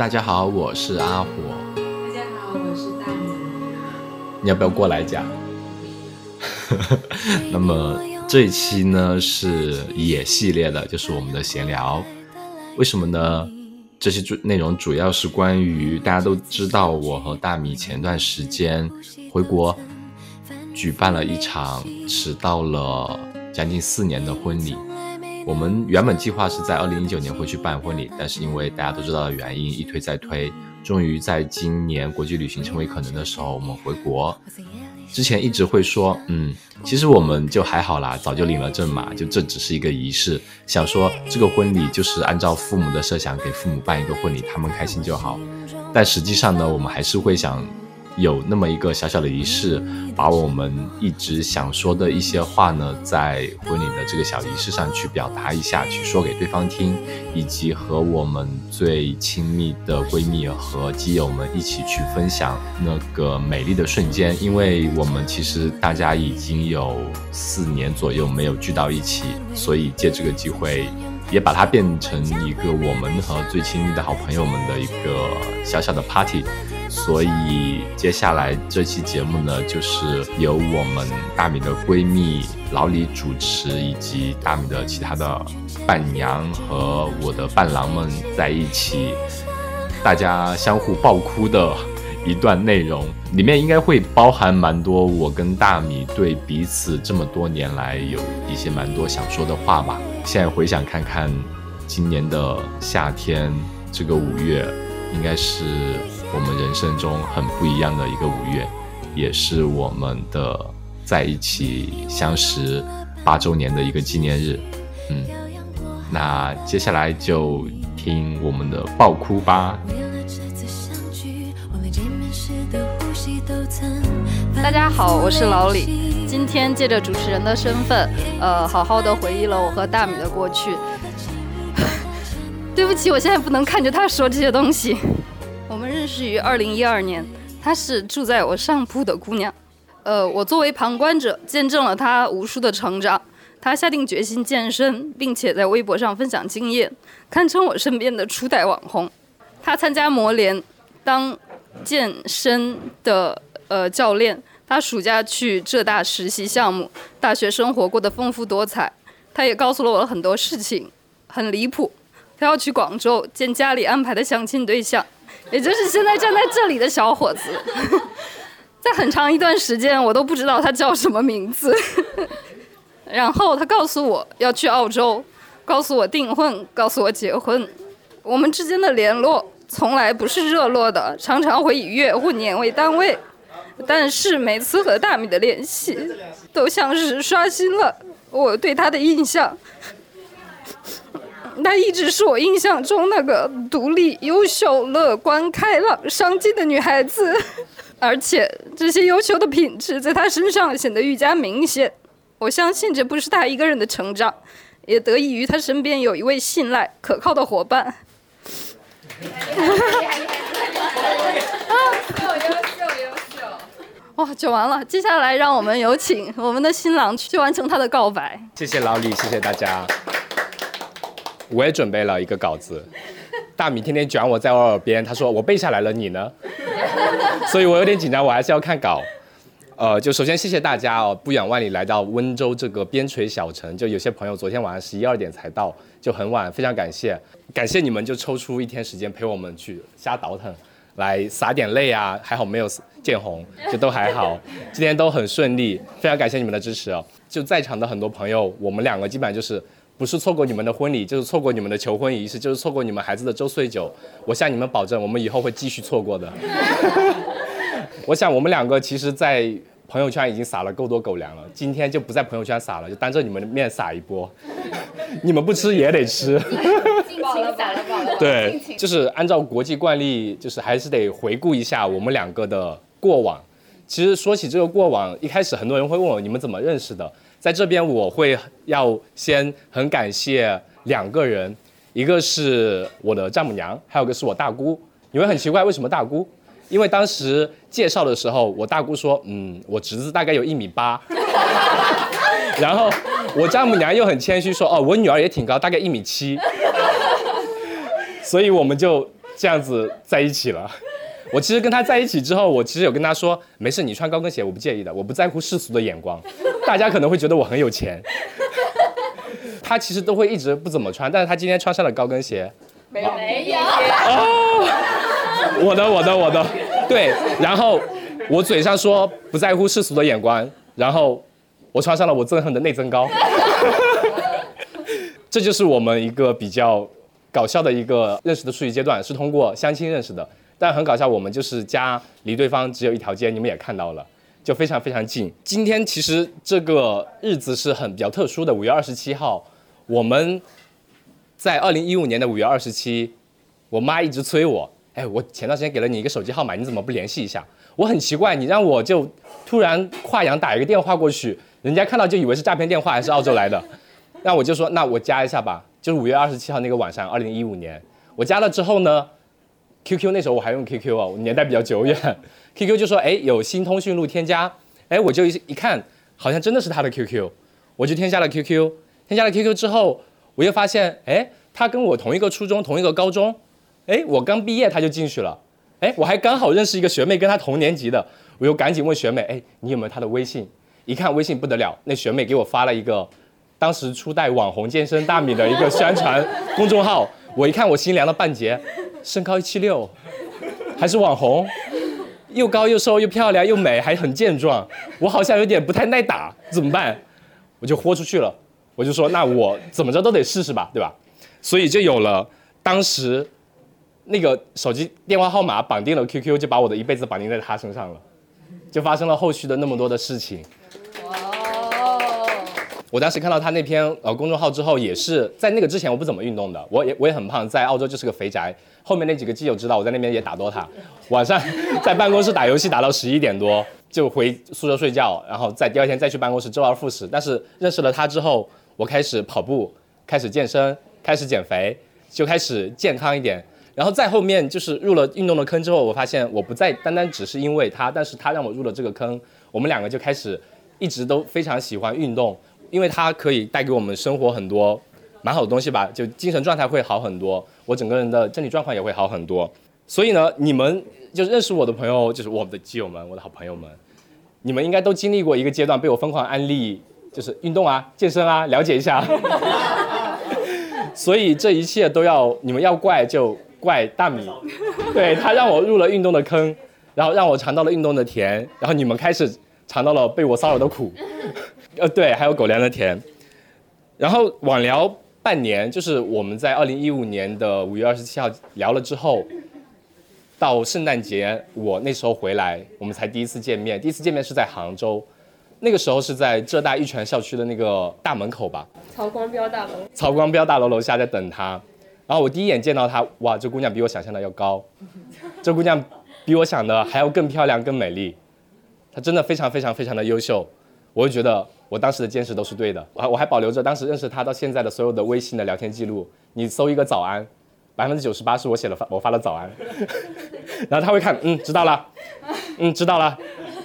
大家好，我是阿火。大家好，我是大米。你要不要过来讲？那么这一期呢是野系列的，就是我们的闲聊。为什么呢？这些主内容主要是关于大家都知道，我和大米前段时间回国举办了一场迟到了将近四年的婚礼。我们原本计划是在二零一九年会去办婚礼，但是因为大家都知道的原因，一推再推，终于在今年国际旅行成为可能的时候，我们回国。之前一直会说，嗯，其实我们就还好啦，早就领了证嘛，就这只是一个仪式，想说这个婚礼就是按照父母的设想给父母办一个婚礼，他们开心就好。但实际上呢，我们还是会想。有那么一个小小的仪式，把我们一直想说的一些话呢，在婚礼的这个小仪式上去表达一下，去说给对方听，以及和我们最亲密的闺蜜和基友们一起去分享那个美丽的瞬间。因为我们其实大家已经有四年左右没有聚到一起，所以借这个机会，也把它变成一个我们和最亲密的好朋友们的一个小小的 party。所以接下来这期节目呢，就是由我们大米的闺蜜老李主持，以及大米的其他的伴娘和我的伴郎们在一起，大家相互爆哭的一段内容。里面应该会包含蛮多我跟大米对彼此这么多年来有一些蛮多想说的话吧。现在回想看看，今年的夏天，这个五月，应该是。我们人生中很不一样的一个五月，也是我们的在一起相识八周年的一个纪念日。嗯，那接下来就听我们的爆哭吧。大家好，我是老李，今天借着主持人的身份，呃，好好的回忆了我和大米的过去。对不起，我现在不能看着他说这些东西。我们认识于二零一二年，她是住在我上铺的姑娘。呃，我作为旁观者，见证了她无数的成长。她下定决心健身，并且在微博上分享经验，堪称我身边的初代网红。她参加模联，当健身的呃教练。她暑假去浙大实习项目，大学生活过得丰富多彩。她也告诉了我很多事情，很离谱。她要去广州见家里安排的相亲对象。也就是现在站在这里的小伙子，在很长一段时间我都不知道他叫什么名字。然后他告诉我要去澳洲，告诉我订婚，告诉我结婚。我们之间的联络从来不是热络的，常常会以月或年为单位。但是每次和大米的联系，都像是刷新了我对他的印象。她一直是我印象中那个独立、优秀、乐观、开朗、上进的女孩子，而且这些优秀的品质在她身上显得愈加明显。我相信这不是她一个人的成长，也得益于她身边有一位信赖、可靠的伙伴。优秀，优秀！哇，讲完了，接下来让我们有请我们的新郎去完成他的告白。谢谢老李，谢谢大家。我也准备了一个稿子，大米天天卷我在我耳边，他说我背下来了，你呢？所以我有点紧张，我还是要看稿。呃，就首先谢谢大家哦，不远万里来到温州这个边陲小城，就有些朋友昨天晚上十一二点才到，就很晚，非常感谢，感谢你们就抽出一天时间陪我们去瞎倒腾，来洒点泪啊，还好没有见红，就都还好，今天都很顺利，非常感谢你们的支持哦。就在场的很多朋友，我们两个基本上就是。不是错过你们的婚礼，就是错过你们的求婚仪式，就是错过你们孩子的周岁酒。我向你们保证，我们以后会继续错过的。我想我们两个其实，在朋友圈已经撒了够多狗粮了，今天就不在朋友圈撒了，就当着你们的面撒一波。你们不吃也得吃。饱了饱了饱了。对，就是按照国际惯例，就是还是得回顾一下我们两个的过往。其实说起这个过往，一开始很多人会问我，你们怎么认识的？在这边，我会要先很感谢两个人，一个是我的丈母娘，还有个是我大姑。你会很奇怪为什么大姑？因为当时介绍的时候，我大姑说，嗯，我侄子大概有一米八。然后我丈母娘又很谦虚说，哦，我女儿也挺高，大概一米七。所以我们就这样子在一起了。我其实跟他在一起之后，我其实有跟他说，没事，你穿高跟鞋我不介意的，我不在乎世俗的眼光，大家可能会觉得我很有钱。他其实都会一直不怎么穿，但是他今天穿上了高跟鞋。没有没有，我的我的我的，对，然后我嘴上说不在乎世俗的眼光，然后我穿上了我憎恨的内增高。这就是我们一个比较搞笑的一个认识的初级阶段，是通过相亲认识的。但很搞笑，我们就是家离对方只有一条街，你们也看到了，就非常非常近。今天其实这个日子是很比较特殊的，五月二十七号，我们在二零一五年的五月二十七，我妈一直催我，哎，我前段时间给了你一个手机号码，你怎么不联系一下？我很奇怪，你让我就突然跨洋打一个电话过去，人家看到就以为是诈骗电话，还是澳洲来的。那我就说，那我加一下吧。就是五月二十七号那个晚上，二零一五年，我加了之后呢，QQ 那时候我还用 QQ 哦，年代比较久远。QQ 就说，哎，有新通讯录添加，哎，我就一一看，好像真的是他的 QQ，我就添加了 QQ。添加了 QQ 之后，我又发现，哎，他跟我同一个初中，同一个高中，哎，我刚毕业他就进去了，哎，我还刚好认识一个学妹，跟他同年级的，我又赶紧问学妹，哎，你有没有他的微信？一看微信不得了，那学妹给我发了一个。当时初代网红健身大米的一个宣传公众号，我一看我心凉了半截，身高一七六，还是网红，又高又瘦又漂亮又美还很健壮，我好像有点不太耐打，怎么办？我就豁出去了，我就说那我怎么着都得试试吧，对吧？所以就有了当时那个手机电话号码绑定了 QQ，就把我的一辈子绑定在他身上了，就发生了后续的那么多的事情。我当时看到他那篇呃公众号之后，也是在那个之前我不怎么运动的，我也我也很胖，在澳洲就是个肥宅。后面那几个基友知道我在那边也打 DOTA，晚上 在办公室打游戏打到十一点多就回宿舍睡觉，然后在第二天再去办公室周而复始。但是认识了他之后，我开始跑步，开始健身，开始减肥，就开始健康一点。然后再后面就是入了运动的坑之后，我发现我不再单单只是因为他，但是他让我入了这个坑，我们两个就开始一直都非常喜欢运动。因为它可以带给我们生活很多蛮好的东西吧，就精神状态会好很多，我整个人的身体状况也会好很多。所以呢，你们就认识我的朋友，就是我们的基友们，我的好朋友们，你们应该都经历过一个阶段，被我疯狂安利，就是运动啊、健身啊，了解一下。所以这一切都要你们要怪就怪大米，对他让我入了运动的坑，然后让我尝到了运动的甜，然后你们开始尝到了被我骚扰的苦。呃，对，还有狗粮的甜，然后网聊半年，就是我们在二零一五年的五月二十七号聊了之后，到圣诞节我那时候回来，我们才第一次见面。第一次见面是在杭州，那个时候是在浙大玉泉校区的那个大门口吧？曹光标大楼。曹光标大楼楼下在等他，然后我第一眼见到他，哇，这姑娘比我想象的要高，这姑娘比我想的还要更漂亮、更美丽，她真的非常非常非常的优秀，我就觉得。我当时的坚持都是对的，我我还保留着当时认识他到现在的所有的微信的聊天记录。你搜一个早安，百分之九十八是我写的发，我发了早安，然后他会看，嗯，知道了，嗯，知道了，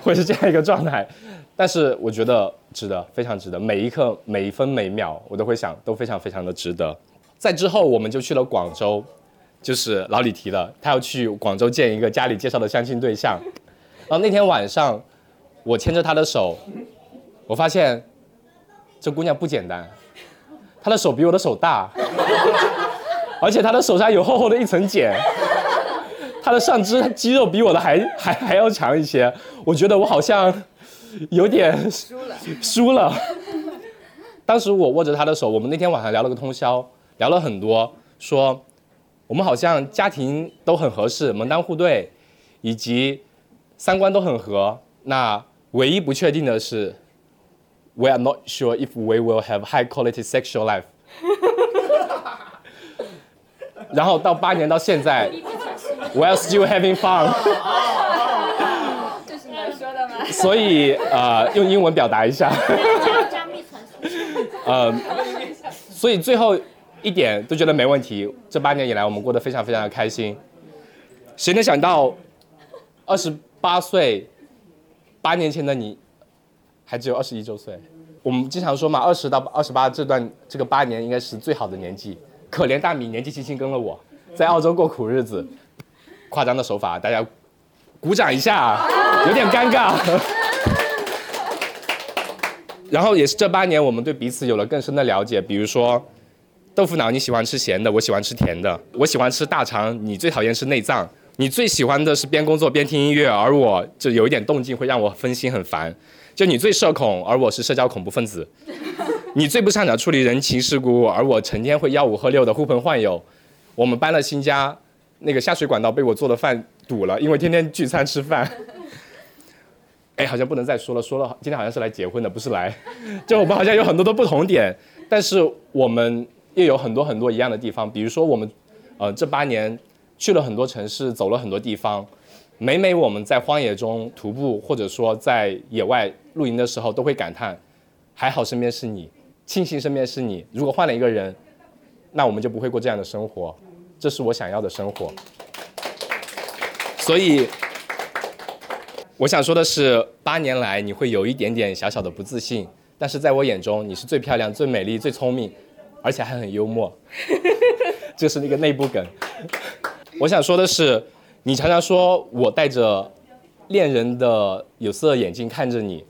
会是这样一个状态。但是我觉得值得，非常值得，每一刻每一分每秒我都会想，都非常非常的值得。在之后我们就去了广州，就是老李提了，他要去广州见一个家里介绍的相亲对象。然后那天晚上，我牵着他的手。我发现这姑娘不简单，她的手比我的手大，而且她的手上有厚厚的一层茧，她的上肢肌肉比我的还还还要强一些。我觉得我好像有点输了，输了。当时我握着她的手，我们那天晚上聊了个通宵，聊了很多，说我们好像家庭都很合适，门当户对，以及三观都很合。那唯一不确定的是。We are not sure if we will have high quality sexual life。然后到八年到现在，We are still having fun。这是你说的吗？所以呃，用英文表达一下。呃，所以最后一点都觉得没问题。这八年以来，我们过得非常非常的开心。谁能想到，二十八岁，八年前的你？还只有二十一周岁，我们经常说嘛，二十到二十八这段这个八年应该是最好的年纪。可怜大米年纪轻轻跟了我，在澳洲过苦日子，夸张的手法，大家鼓掌一下，有点尴尬。然后也是这八年，我们对彼此有了更深的了解。比如说，豆腐脑你喜欢吃咸的，我喜欢吃甜的；我喜欢吃大肠，你最讨厌吃内脏；你最喜欢的是边工作边听音乐，而我就有一点动静会让我分心很烦。就你最社恐，而我是社交恐怖分子；你最不擅长处理人情世故，而我成天会吆五喝六的呼朋唤友。我们搬了新家，那个下水管道被我做的饭堵了，因为天天聚餐吃饭。哎，好像不能再说了，说了今天好像是来结婚的，不是来。就我们好像有很多的不同点，但是我们又有很多很多一样的地方。比如说我们，呃，这八年去了很多城市，走了很多地方。每每我们在荒野中徒步，或者说在野外露营的时候，都会感叹：还好身边是你，庆幸身边是你。如果换了一个人，那我们就不会过这样的生活。这是我想要的生活。所以。我想说的是，八年来你会有一点点小小的不自信，但是在我眼中你是最漂亮、最美丽、最聪明，而且还很幽默。这是那个内部梗。我想说的是，你常常说我戴着恋人的有色眼镜看着你，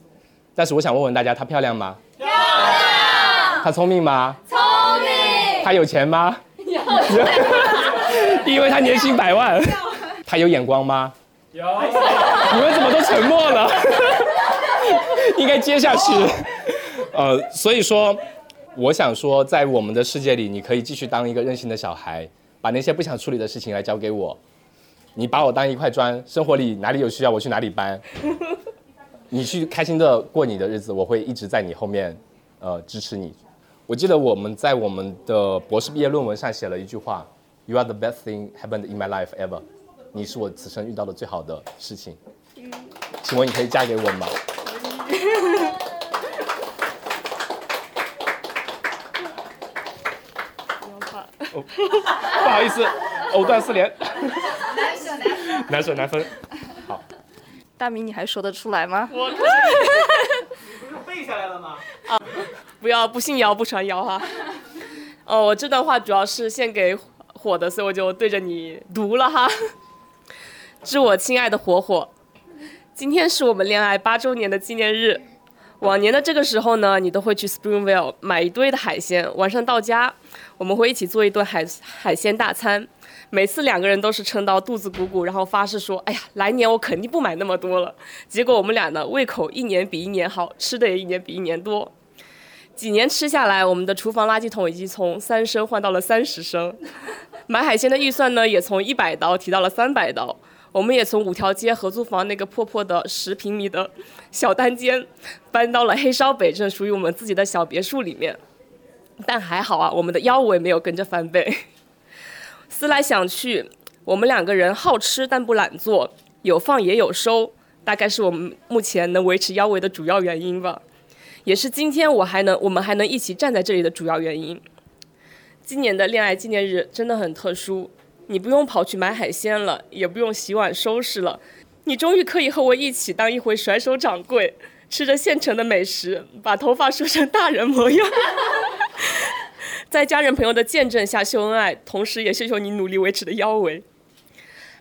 但是我想问问大家，她漂亮吗？漂亮。她聪明吗？聪明。她有钱吗？有。因为她年薪百万。她有眼光吗？有。你们怎么都沉默了？应该接下去。呃，所以说，我想说，在我们的世界里，你可以继续当一个任性的小孩，把那些不想处理的事情来交给我。你把我当一块砖，生活里哪里有需要我去哪里搬。你去开心的过你的日子，我会一直在你后面，呃，支持你。我记得我们在我们的博士毕业论文上写了一句话：“You are the best thing happened in my life ever。”你是我此生遇到的最好的事情。请问你可以嫁给我吗？不好意思，藕断丝连。难舍难分。好。大明，你还说得出来吗？我。你不是背下来了吗？啊！不要不信谣不传谣哈。哦，我这段话主要是献给火的，所以我就对着你读了哈。致我亲爱的火火。今天是我们恋爱八周年的纪念日。往年的这个时候呢，你都会去 Springville 买一堆的海鲜，晚上到家，我们会一起做一顿海海鲜大餐。每次两个人都是撑到肚子鼓鼓，然后发誓说：“哎呀，来年我肯定不买那么多了。”结果我们俩呢，胃口一年比一年好，吃的也一年比一年多。几年吃下来，我们的厨房垃圾桶已经从三升换到了三十升，买海鲜的预算呢，也从一百刀提到了三百刀。我们也从五条街合租房那个破破的十平米的小单间，搬到了黑烧北镇属于我们自己的小别墅里面。但还好啊，我们的腰围没有跟着翻倍。思来想去，我们两个人好吃但不懒做，有放也有收，大概是我们目前能维持腰围的主要原因吧，也是今天我还能我们还能一起站在这里的主要原因。今年的恋爱纪念日真的很特殊。你不用跑去买海鲜了，也不用洗碗收拾了，你终于可以和我一起当一回甩手掌柜，吃着现成的美食，把头发梳成大人模样，在家人朋友的见证下秀恩爱，同时也秀秀你努力维持的腰围。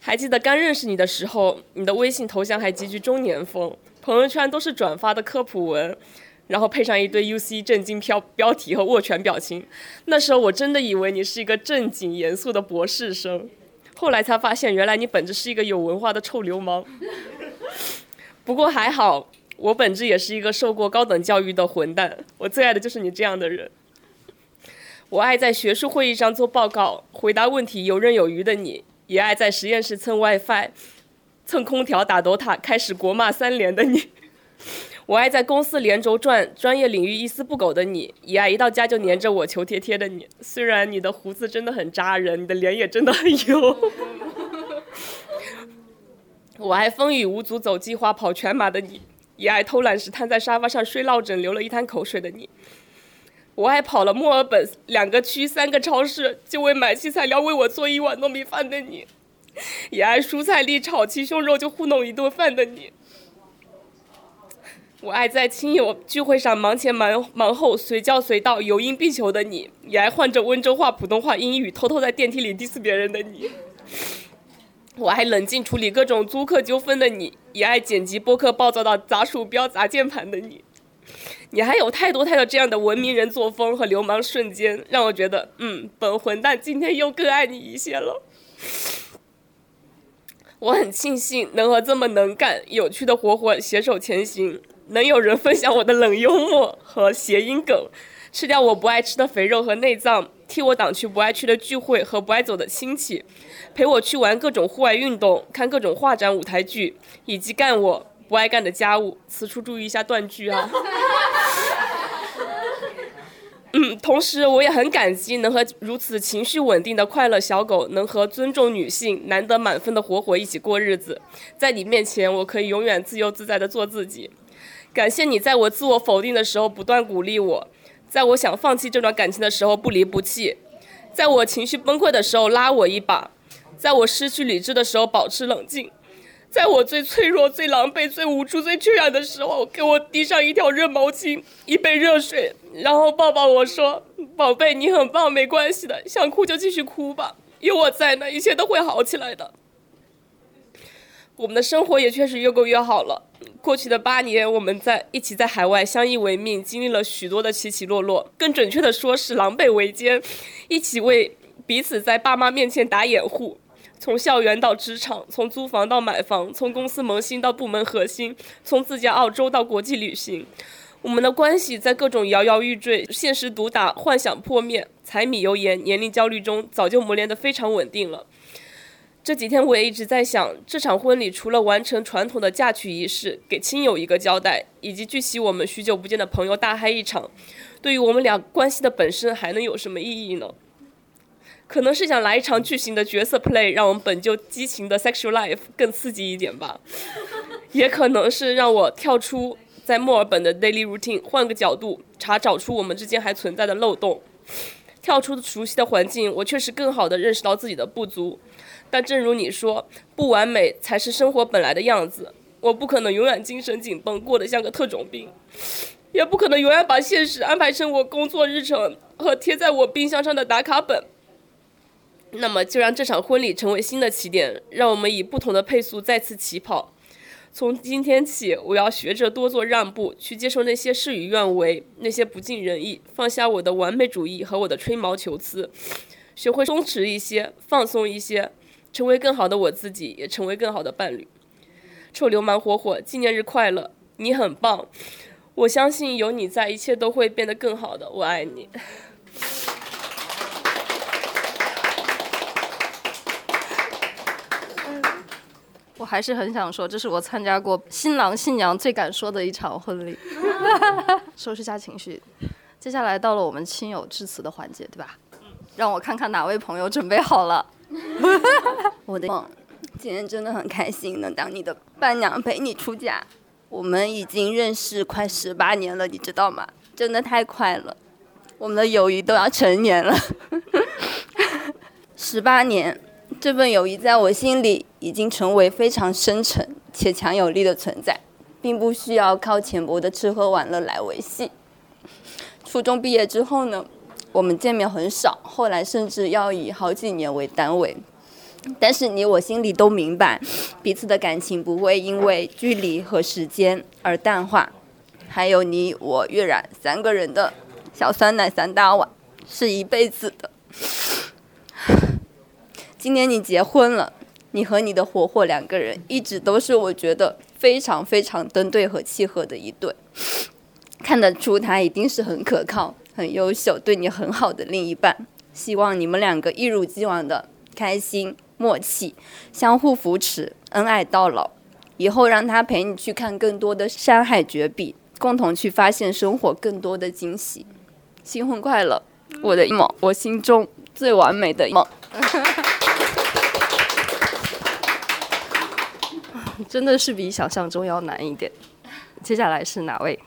还记得刚认识你的时候，你的微信头像还极具中年风，朋友圈都是转发的科普文。然后配上一堆 UC 震惊标标题和握拳表情，那时候我真的以为你是一个正经严肃的博士生，后来才发现原来你本质是一个有文化的臭流氓。不过还好，我本质也是一个受过高等教育的混蛋。我最爱的就是你这样的人。我爱在学术会议上做报告、回答问题游刃有余的你，也爱在实验室蹭 WiFi、蹭空调、打 DOTA、开始国骂三连的你。我爱在公司连轴转、专业领域一丝不苟的你，也爱一到家就黏着我、求贴贴的你。虽然你的胡子真的很扎人，你的脸也真的很油。我爱风雨无阻走计划、跑全马的你，也爱偷懒时瘫在沙发上睡落枕、流了一滩口水的你。我爱跑了墨尔本两个区、三个超市，就为买齐材料、为我做一碗糯米饭的你，也爱蔬菜粒炒鸡胸肉就糊弄一顿饭的你。我爱在亲友聚会上忙前忙忙后随叫随到有应必求的你，也爱换着温州话、普通话、英语偷偷在电梯里 diss 别人的你。我爱冷静处理各种租客纠纷的你，也爱剪辑播客暴躁到砸鼠标、砸键盘的你。你还有太多太多这样的文明人作风和流氓瞬间，让我觉得，嗯，本混蛋今天又更爱你一些了。我很庆幸能和这么能干、有趣的活火携手前行，能有人分享我的冷幽默和谐音梗，吃掉我不爱吃的肥肉和内脏，替我挡去不爱去的聚会和不爱走的亲戚，陪我去玩各种户外运动、看各种画展、舞台剧，以及干我不爱干的家务。此处注意一下断句啊。嗯，同时我也很感激能和如此情绪稳定的快乐小狗，能和尊重女性、难得满分的活活一起过日子。在你面前，我可以永远自由自在的做自己。感谢你在我自我否定的时候不断鼓励我，在我想放弃这段感情的时候不离不弃，在我情绪崩溃的时候拉我一把，在我失去理智的时候保持冷静。在我最脆弱、最狼狈、最无助、最缺氧的时候，给我递上一条热毛巾、一杯热水，然后抱抱我说：“宝贝，你很棒，没关系的，想哭就继续哭吧，有我在呢，一切都会好起来的。”我们的生活也确实越过越好了。过去的八年，我们在一起在海外相依为命，经历了许多的起起落落，更准确的说是狼狈为奸，一起为彼此在爸妈面前打掩护。从校园到职场，从租房到买房，从公司萌新到部门核心，从自驾澳洲到国际旅行，我们的关系在各种摇摇欲坠、现实毒打、幻想破灭、柴米油盐、年龄焦虑中，早就磨练得非常稳定了。这几天我也一直在想，这场婚礼除了完成传统的嫁娶仪式，给亲友一个交代，以及聚齐我们许久不见的朋友大嗨一场，对于我们俩关系的本身还能有什么意义呢？可能是想来一场巨型的角色 play，让我们本就激情的 sexual life 更刺激一点吧。也可能是让我跳出在墨尔本的 daily routine，换个角度查找出我们之间还存在的漏洞。跳出熟悉的环境，我确实更好的认识到自己的不足。但正如你说，不完美才是生活本来的样子。我不可能永远精神紧绷，过得像个特种兵，也不可能永远把现实安排成我工作日程和贴在我冰箱上的打卡本。那么，就让这场婚礼成为新的起点，让我们以不同的配速再次起跑。从今天起，我要学着多做让步，去接受那些事与愿违，那些不尽人意，放下我的完美主义和我的吹毛求疵，学会松弛一些，放松一些，成为更好的我自己，也成为更好的伴侣。臭流氓火火，纪念日快乐！你很棒，我相信有你在，一切都会变得更好的。我爱你。我还是很想说，这是我参加过新郎新娘最敢说的一场婚礼。收拾下情绪，接下来到了我们亲友致辞的环节，对吧？让我看看哪位朋友准备好了。我的梦，今天真的很开心能当你的伴娘陪你出嫁。我们已经认识快十八年了，你知道吗？真的太快了，我们的友谊都要成年了。十八年。这份友谊在我心里已经成为非常深沉且强有力的存在，并不需要靠浅薄的吃喝玩乐来维系。初中毕业之后呢，我们见面很少，后来甚至要以好几年为单位。但是你我心里都明白，彼此的感情不会因为距离和时间而淡化。还有你我月然三个人的小酸奶三大碗，是一辈子的。今年你结婚了，你和你的火火两个人一直都是我觉得非常非常登对和契合的一对，看得出他一定是很可靠、很优秀、对你很好的另一半。希望你们两个一如既往的开心、默契，相互扶持，恩爱到老。以后让他陪你去看更多的山海绝壁，共同去发现生活更多的惊喜。新婚快乐，我的梦，我心中最完美的梦。真的是比想象中要难一点。接下来是哪位？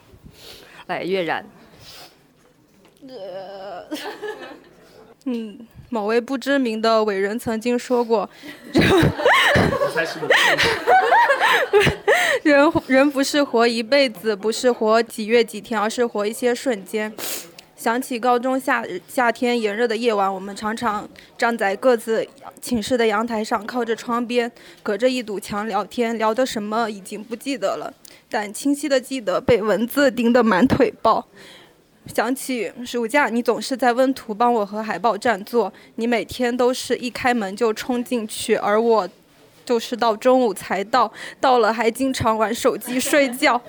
来，月然。呃 嗯，某位不知名的伟人曾经说过：“ 人人不是活一辈子，不是活几月几天，而是活一些瞬间。”想起高中夏夏天炎热的夜晚，我们常常站在各自寝室的阳台上，靠着窗边，隔着一堵墙聊天，聊的什么已经不记得了，但清晰的记得被蚊子叮得满腿包。想起暑假，你总是在温图帮我和海报占座，你每天都是一开门就冲进去，而我就是到中午才到，到了还经常玩手机睡觉。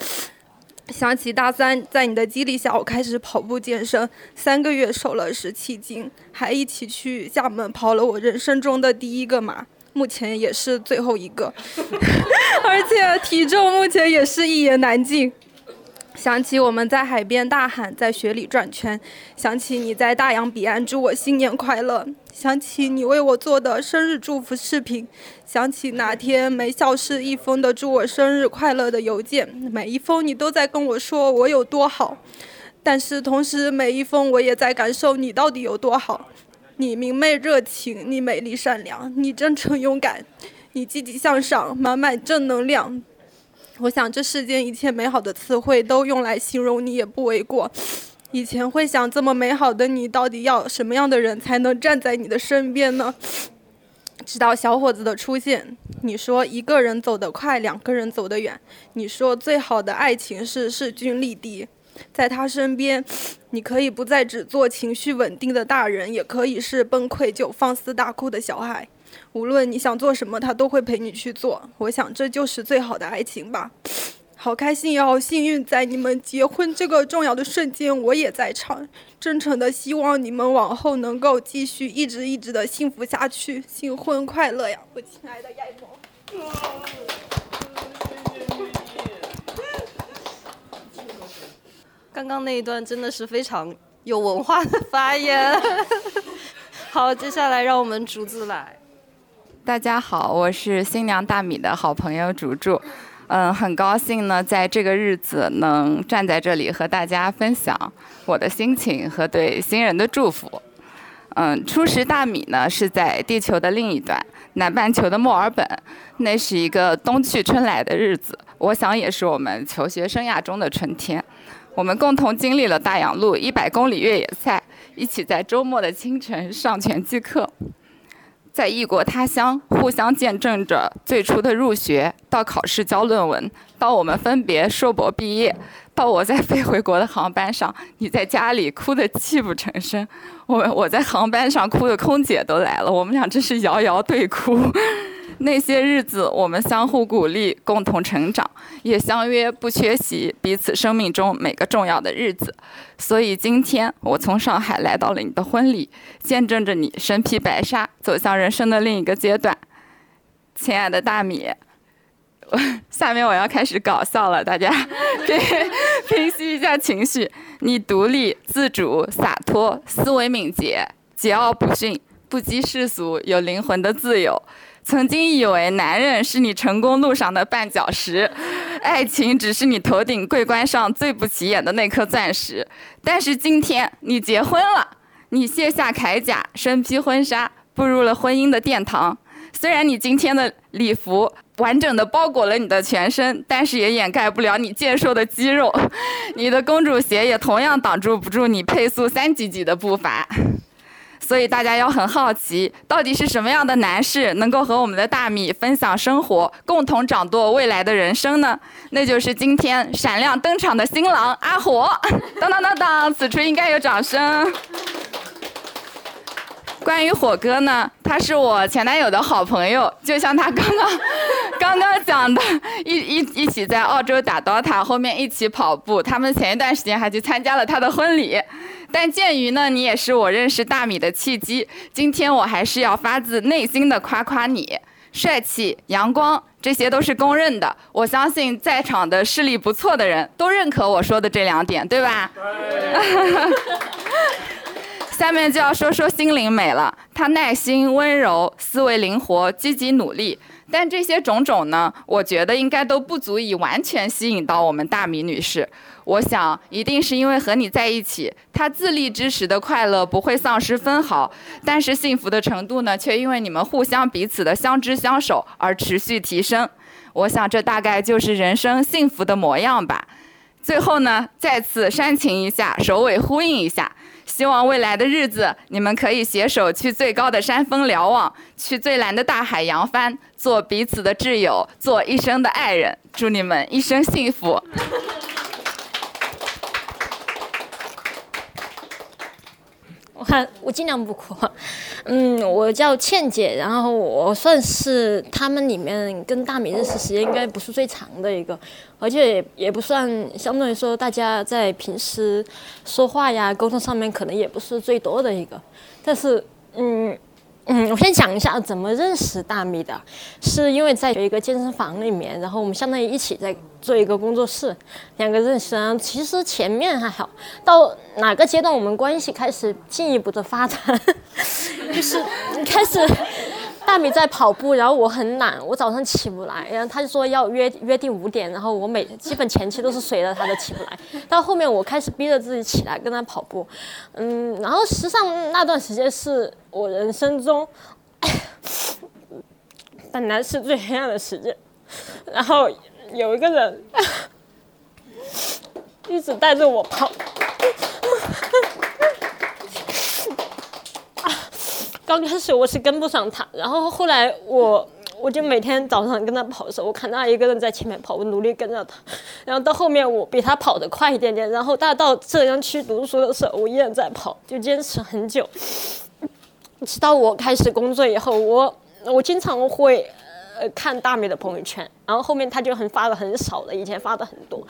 想起大三，在你的激励下，我开始跑步健身，三个月瘦了十七斤，还一起去厦门跑了我人生中的第一个马，目前也是最后一个，而且体重目前也是一言难尽。想起我们在海边大喊，在雪里转圈，想起你在大洋彼岸祝我新年快乐，想起你为我做的生日祝福视频，想起那天没消失一封的祝我生日快乐的邮件，每一封你都在跟我说我有多好，但是同时每一封我也在感受你到底有多好。你明媚热情，你美丽善良，你真诚勇敢，你积极向上，满满正能量。我想，这世间一切美好的词汇都用来形容你也不为过。以前会想，这么美好的你，到底要什么样的人才能站在你的身边呢？直到小伙子的出现，你说一个人走得快，两个人走得远。你说最好的爱情是势均力敌，在他身边，你可以不再只做情绪稳定的大人，也可以是崩溃就放肆大哭的小孩。无论你想做什么，他都会陪你去做。我想这就是最好的爱情吧。好开心也好幸运，在你们结婚这个重要的瞬间，我也在场。真诚的希望你们往后能够继续一直一直的幸福下去，新婚快乐呀，我亲爱的亚萌。刚刚那一段真的是非常有文化的发言。好，接下来让我们竹子来。大家好，我是新娘大米的好朋友竹竹，嗯，很高兴呢，在这个日子能站在这里和大家分享我的心情和对新人的祝福。嗯，初识大米呢是在地球的另一端，南半球的墨尔本，那是一个冬去春来的日子，我想也是我们求学生涯中的春天。我们共同经历了大洋路一百公里越野赛，一起在周末的清晨上拳击课。在异国他乡，互相见证着最初的入学，到考试交论文，到我们分别硕博毕业，到我在飞回国的航班上，你在家里哭得泣不成声，我我在航班上哭的空姐都来了，我们俩真是遥遥对哭。那些日子，我们相互鼓励，共同成长，也相约不缺席彼此生命中每个重要的日子。所以今天，我从上海来到了你的婚礼，见证着你身披白纱走向人生的另一个阶段。亲爱的大米，下面我要开始搞笑了，大家平平息一下情绪。你独立、自主、洒脱，思维敏捷，桀骜不驯，不羁世俗，有灵魂的自由。曾经以为男人是你成功路上的绊脚石，爱情只是你头顶桂冠上最不起眼的那颗钻石。但是今天你结婚了，你卸下铠甲，身披婚纱，步入了婚姻的殿堂。虽然你今天的礼服完整的包裹了你的全身，但是也掩盖不了你健硕的肌肉。你的公主鞋也同样挡住不住你配速三几几的步伐。所以大家要很好奇，到底是什么样的男士能够和我们的大米分享生活，共同掌舵未来的人生呢？那就是今天闪亮登场的新郎阿火！当当当当，此处应该有掌声。关于火哥呢，他是我前男友的好朋友，就像他刚刚刚刚讲的，一一一起在澳洲打 DOTA，后面一起跑步，他们前一段时间还去参加了他的婚礼。但鉴于呢，你也是我认识大米的契机，今天我还是要发自内心的夸夸你，帅气、阳光，这些都是公认的。我相信在场的视力不错的人都认可我说的这两点，对吧？下面就要说说心灵美了，她耐心、温柔、思维灵活、积极努力。但这些种种呢，我觉得应该都不足以完全吸引到我们大米女士。我想，一定是因为和你在一起，他自立之时的快乐不会丧失分毫，但是幸福的程度呢，却因为你们互相彼此的相知相守而持续提升。我想，这大概就是人生幸福的模样吧。最后呢，再次煽情一下，首尾呼应一下。希望未来的日子，你们可以携手去最高的山峰瞭望，去最蓝的大海扬帆，做彼此的挚友，做一生的爱人。祝你们一生幸福。我看我尽量不哭。嗯，我叫倩姐，然后我算是他们里面跟大米认识时间应该不是最长的一个，而且也不算相当于说大家在平时说话呀沟通上面可能也不是最多的一个，但是嗯。嗯，我先讲一下怎么认识大米的，是因为在有一个健身房里面，然后我们相当于一起在做一个工作室，两个认识。啊其实前面还好，到哪个阶段我们关系开始进一步的发展，就是开始。大米在跑步，然后我很懒，我早上起不来，然后他就说要约约定五点，然后我每基本前期都是随着他的起不来，到后面我开始逼着自己起来跟他跑步，嗯，然后实际上那段时间是我人生中本来是最黑暗的时间，然后有一个人 一直带着我跑。刚开始我是跟不上他，然后后来我我就每天早上跟他跑的时候，我看他一个人在前面跑，我努力跟着他，然后到后面我比他跑得快一点点，然后他到浙江去读书的时候，我依然在跑，就坚持很久，直到我开始工作以后，我我经常会呃看大美的朋友圈，然后后面他就很发的很少了，以前发的很多。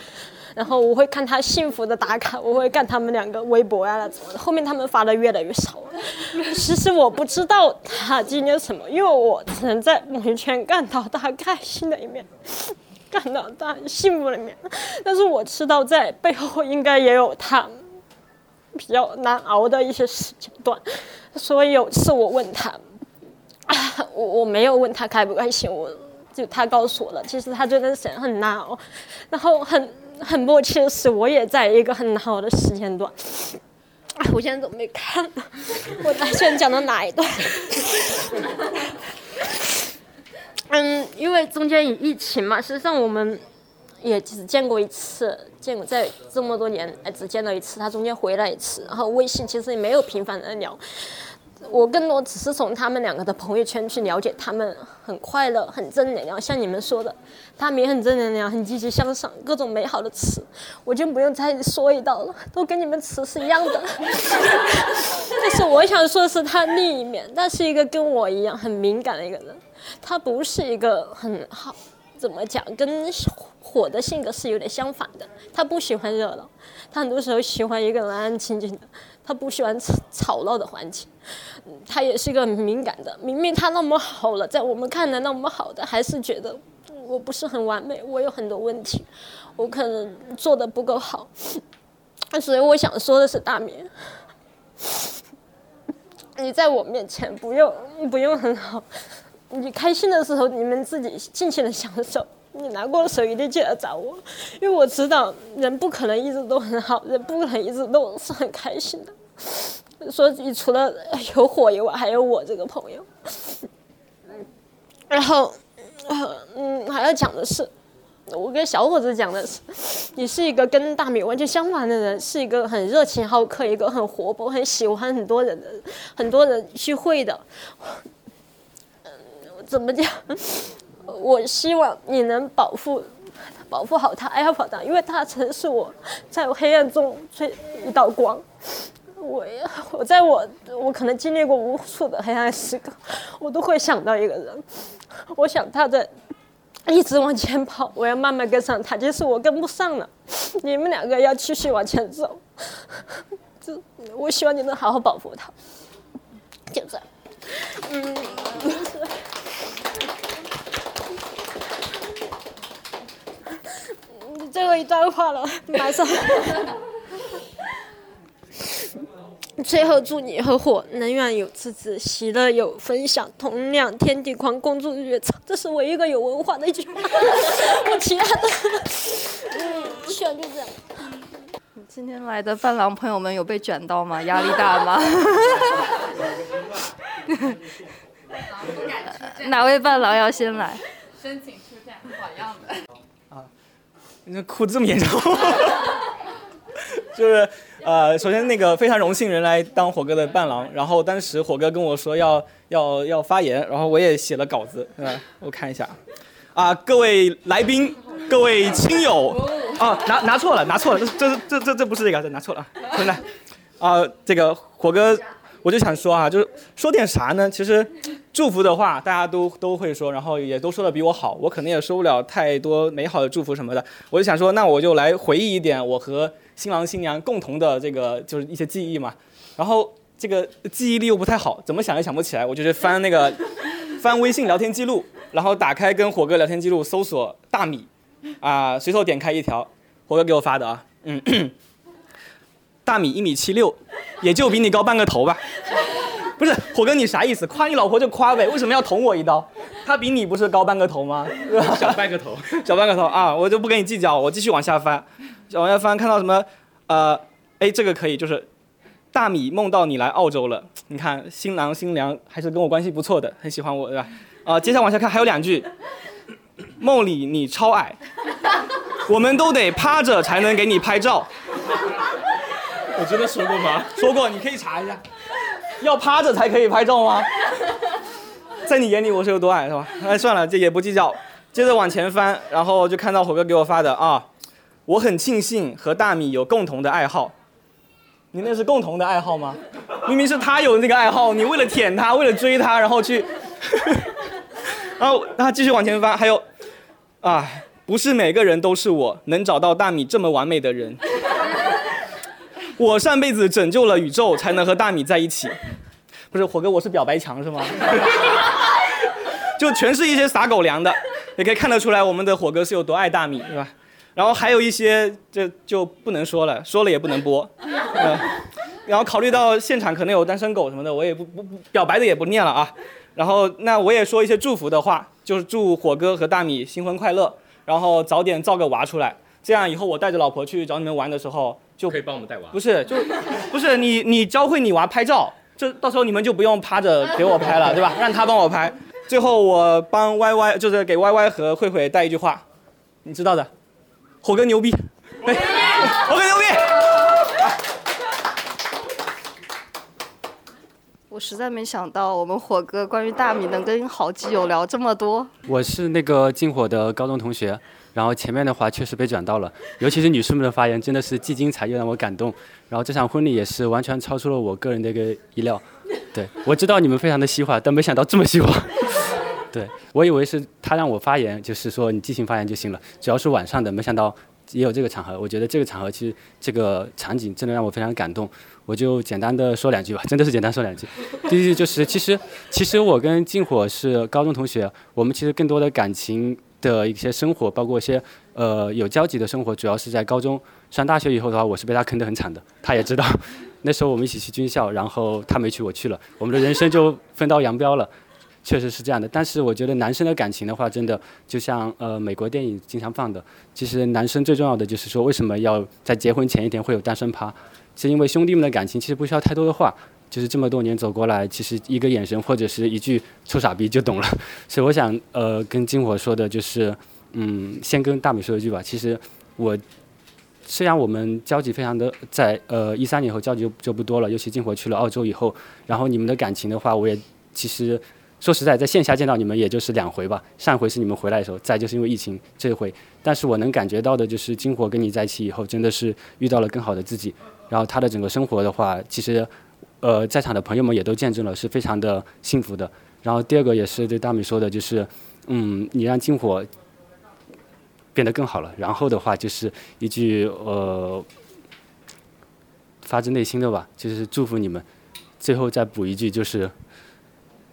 然后我会看他幸福的打卡，我会看他们两个微博呀那种的。后面他们发的越来越少了。其实我不知道他经历了什么，因为我只能在朋友圈看到他开心的一面，看到他幸福的一面。但是我知道在背后应该也有他比较难熬的一些时间段。所以有次我问他，我我没有问他开不开心，我就他告诉我了，其实他真的是很难熬，然后很。很默契的是，我也在一个很好的时间段。哎，我现在都没看，我打算讲到哪一段？嗯，因为中间有疫情嘛，实际上我们也只见过一次，见过在这么多年，哎，只见到一次。他中间回来一次，然后微信其实也没有频繁的聊。我更多只是从他们两个的朋友圈去了解他们很快乐、很正能量，像你们说的，他们也很正能量、很积极向上，各种美好的词，我就不用再说一道了，都跟你们词是一样的。但是我想说的是他另一面，他是一个跟我一样很敏感的一个人，他不是一个很好，怎么讲，跟火的性格是有点相反的，他不喜欢热闹，他很多时候喜欢一个人安安静静的。他不喜欢吵吵闹的环境，他也是一个敏感的。明明他那么好了，在我们看来那么好的，还是觉得我不是很完美，我有很多问题，我可能做的不够好。所以我想说的是，大明，你在我面前不用不用很好，你开心的时候你们自己尽情的享受。你难过的时候一定记得找我，因为我知道人不可能一直都很好，人不可能一直都是很开心的。说你除了有火以外，还有我这个朋友。然后，嗯，还要讲的是，我跟小伙子讲的是，你是一个跟大米完全相反的人，是一个很热情好客，一个很活泼，很喜欢很多人的，很多人聚会的。怎么讲？我希望你能保护、保护好他，爱好他，因为他曾是我在黑暗中最一道光。我我在我我可能经历过无数的黑暗时刻，我都会想到一个人。我想他在一直往前跑，我要慢慢跟上他。即使我跟不上了，你们两个要继续往前走。这我希望你能好好保护他。就这样，嗯。最后一段话了，马上。最后祝你和火能源有自知，喜乐有分享，同量天地宽，共筑日月长。这是我一个有文化的一句话。我其他的，嗯，全就这样。今天来的伴郎朋友们有被卷到吗？压力大吗？哪位伴郎要先来？你哭这么严重？就是呃，首先那个非常荣幸人来当火哥的伴郎，然后当时火哥跟我说要要要发言，然后我也写了稿子，嗯？我看一下，啊，各位来宾，各位亲友，啊，拿拿错了，拿错了，这这这这这不是这个，这拿错了，回来，啊，这个火哥，我就想说啊，就是说点啥呢？其实祝福的话大家都都会说，然后也都说的比我好，我可能也说不了太多美好的祝福什么的，我就想说，那我就来回忆一点我和新郎新娘共同的这个就是一些记忆嘛，然后这个记忆力又不太好，怎么想也想不起来，我就去翻那个 翻微信聊天记录，然后打开跟火哥聊天记录，搜索大米，啊，随手点开一条，火哥给我发的啊，嗯，大米一米七六，也就比你高半个头吧。不是火哥，你啥意思？夸你老婆就夸呗，为什么要捅我一刀？她比你不是高半个头吗？小半个头，小半个头啊！我就不跟你计较，我继续往下翻，往下翻看到什么？呃，哎，这个可以，就是大米梦到你来澳洲了。你看新郎新娘还是跟我关系不错的，很喜欢我，对吧？啊、接下来往下看还有两句，梦里你超矮，我们都得趴着才能给你拍照。我真的说过吗？说过，你可以查一下。要趴着才可以拍照吗？在你眼里我是有多矮是吧？哎，算了，这也不计较。接着往前翻，然后就看到火哥给我发的啊，我很庆幸和大米有共同的爱好。你那是共同的爱好吗？明明是他有那个爱好，你为了舔他，为了追他，然后去，然后然后继续往前翻，还有啊，不是每个人都是我能找到大米这么完美的人。我上辈子拯救了宇宙，才能和大米在一起。不是火哥，我是表白墙是吗？就全是一些撒狗粮的，也可以看得出来我们的火哥是有多爱大米，是吧？然后还有一些这就不能说了，说了也不能播。嗯，然后考虑到现场可能有单身狗什么的，我也不不不表白的也不念了啊。然后那我也说一些祝福的话，就是祝火哥和大米新婚快乐，然后早点造个娃出来，这样以后我带着老婆去找你们玩的时候。就可以帮我们带娃，不是就不是你你教会你娃拍照，这到时候你们就不用趴着给我拍了，对吧？让他帮我拍。最后我帮 Y Y 就是给 Y Y 和慧慧带一句话，你知道的，火哥牛逼，哎，火哥牛逼。我实在没想到我们火哥关于大米能跟好基友聊这么多。我是那个进火的高中同学。然后前面的话确实被转到了，尤其是女士们的发言真的是既精彩又让我感动。然后这场婚礼也是完全超出了我个人的一个意料。对，我知道你们非常的西化，但没想到这么西化。对，我以为是他让我发言，就是说你即兴发言就行了，只要是晚上的，没想到也有这个场合。我觉得这个场合其实这个场景真的让我非常感动。我就简单的说两句吧，真的是简单说两句。第一句就是，其实其实我跟静火是高中同学，我们其实更多的感情。的一些生活，包括一些呃有交集的生活，主要是在高中上大学以后的话，我是被他坑得很惨的。他也知道，那时候我们一起去军校，然后他没去，我去了，我们的人生就分道扬镳了。确实是这样的。但是我觉得男生的感情的话，真的就像呃美国电影经常放的，其实男生最重要的就是说，为什么要在结婚前一天会有单身趴？是因为兄弟们的感情其实不需要太多的话。就是这么多年走过来，其实一个眼神或者是一句“臭傻逼”就懂了。所以我想，呃，跟金火说的就是，嗯，先跟大米说一句吧。其实我虽然我们交集非常的在呃一三年后交集就就不多了，尤其金火去了澳洲以后，然后你们的感情的话，我也其实说实在，在线下见到你们也就是两回吧。上回是你们回来的时候，再就是因为疫情这回。但是我能感觉到的就是金火跟你在一起以后，真的是遇到了更好的自己。然后他的整个生活的话，其实。呃，在场的朋友们也都见证了，是非常的幸福的。然后第二个也是对大米说的，就是，嗯，你让金火变得更好了。然后的话就是一句呃，发自内心的吧，就是祝福你们。最后再补一句，就是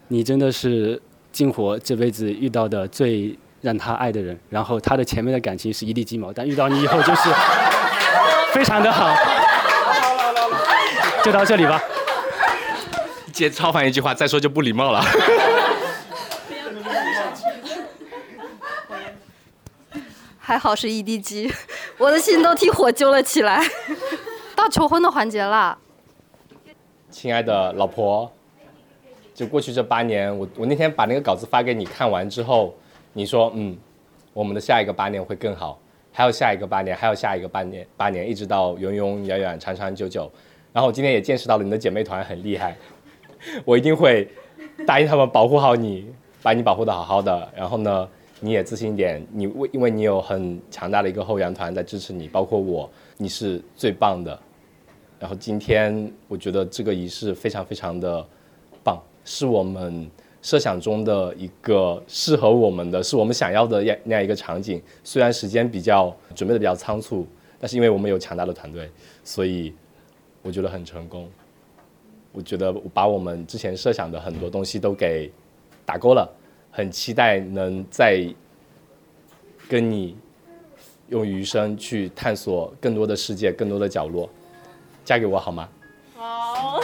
你真的是金火这辈子遇到的最让他爱的人。然后他的前面的感情是一地鸡毛，但遇到你以后就是非常的好。就到这里吧。接超凡一句话，再说就不礼貌了。还好是 EDG，，我的心都替火揪了起来。到求婚的环节了！亲爱的老婆，就过去这八年，我我那天把那个稿子发给你看完之后，你说嗯，我们的下一个八年会更好。还有下一个八年，还有下一个八年，八年，一直到永永远远、长长久久。然后我今天也见识到了你的姐妹团很厉害，我一定会答应他们保护好你，把你保护的好好的。然后呢，你也自信一点，你为因为你有很强大的一个后援团在支持你，包括我，你是最棒的。然后今天我觉得这个仪式非常非常的棒，是我们。设想中的一个适合我们的是我们想要的样那样一个场景，虽然时间比较准备的比较仓促，但是因为我们有强大的团队，所以我觉得很成功。我觉得把我们之前设想的很多东西都给打勾了，很期待能再跟你用余生去探索更多的世界，更多的角落。嫁给我好吗？好。